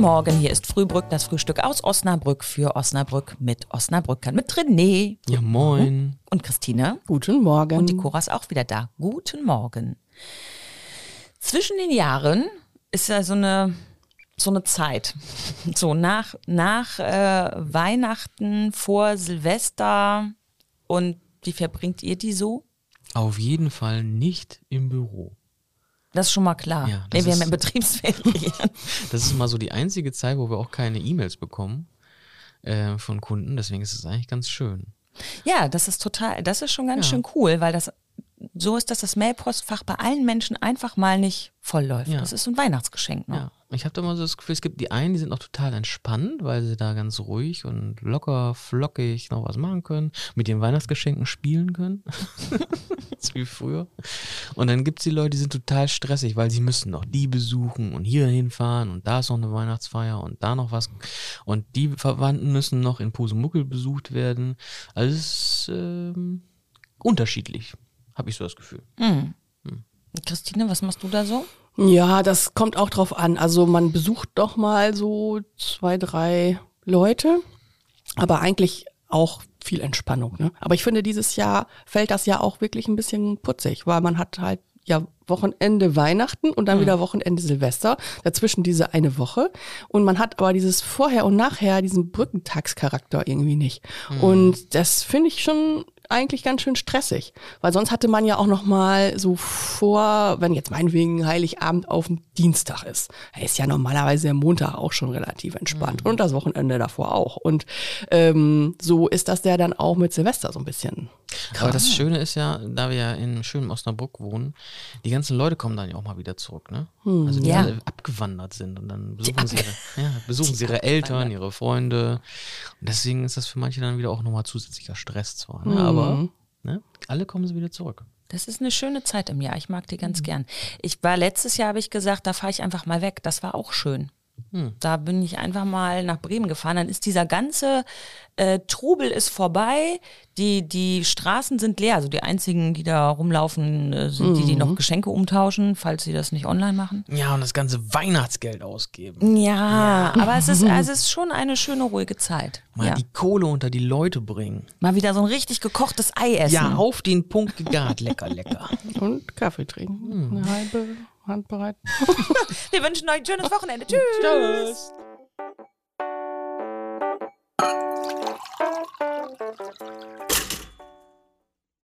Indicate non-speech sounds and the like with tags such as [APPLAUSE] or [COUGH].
Morgen, hier ist Frühbrück, das Frühstück aus Osnabrück für Osnabrück mit Osnabrückern, mit René. Ja, moin. Und Christine. Guten Morgen. Und die Cora ist auch wieder da. Guten Morgen. Zwischen den Jahren ist ja so eine, so eine Zeit. [LAUGHS] So nach, nach äh, Weihnachten, vor Silvester. Und wie verbringt ihr die so? Auf jeden Fall nicht im Büro. Das ist schon mal klar. Ja, nee, wir haben ja Betriebsferien. [LAUGHS] Das ist mal so die einzige Zeit, wo wir auch keine E-Mails bekommen äh, von Kunden. Deswegen ist es eigentlich ganz schön. ja, das ist total, das ist schon ganz Ja. schön cool, weil das so ist, dass das Mailpostfach bei allen Menschen einfach mal nicht voll läuft. Ja. Das ist so ein Weihnachtsgeschenk. Ne? Ja. Ich habe da mal so das Gefühl, es gibt die einen, die sind noch total entspannt, weil sie da ganz ruhig und locker, flockig noch was machen können, mit ihren Weihnachtsgeschenken spielen können. [LAUGHS] das ist wie früher. Und dann gibt es die Leute, die sind total stressig, weil sie müssen noch die besuchen und hier hinfahren und da ist noch eine Weihnachtsfeier und da noch was. Und die Verwandten müssen noch in Pusemuckel besucht werden. Also es ist ähm, unterschiedlich, habe ich so das Gefühl. Christine, was machst du da so? Ja, das kommt auch drauf an. Also man besucht doch mal so zwei, drei Leute, aber eigentlich auch viel Entspannung. Ne? Aber ich finde, dieses Jahr fällt das ja auch wirklich ein bisschen putzig, weil man hat halt ja Wochenende Weihnachten und dann wieder Wochenende Silvester, dazwischen diese eine Woche. Und man hat aber dieses Vorher und Nachher, diesen Brückentagscharakter irgendwie nicht. Und das finde ich schon eigentlich ganz schön stressig, weil sonst hatte man ja auch noch mal so vor, wenn jetzt meinetwegen Heiligabend auf dem Dienstag ist, ist ja normalerweise der Montag auch schon relativ entspannt und das Wochenende davor auch. Und ähm, so ist das ja dann auch mit Silvester so ein bisschen. Aber das Schöne ist ja, da wir ja in schönem Osnabrück wohnen, die ganzen Leute kommen dann ja auch mal wieder zurück, ne? Also die Ja. alle abgewandert sind und dann besuchen sie ihre, ja, besuchen sie ihre Eltern, ihre Freunde. Deswegen ist das für manche dann wieder auch nochmal zusätzlicher Stress zwar, ne? Aber ne? alle kommen sie wieder zurück. Das ist eine schöne Zeit im Jahr. Ich mag die ganz gern. Ich war letztes Jahr, habe ich gesagt, da fahre ich einfach mal weg. Das war auch schön. Da bin ich einfach mal nach Bremen gefahren. Dann ist dieser ganze äh, Trubel ist vorbei. Die, die Straßen sind leer. Also die einzigen, die da rumlaufen, äh, sind die, die noch Geschenke umtauschen, falls sie das nicht online machen. Ja, und das ganze Weihnachtsgeld ausgeben. Ja, aber es ist, [LAUGHS] also es ist schon eine schöne, ruhige Zeit. Mal Ja. die Kohle unter die Leute bringen. Mal wieder so ein richtig gekochtes Ei essen. Ja, auf den Punkt gegart. Lecker, lecker. [LAUGHS] Und Kaffee trinken. Eine halbe Handbereit. Wir wünschen euch ein schönes Wochenende. [LAUGHS] Tschüss. Tschüss.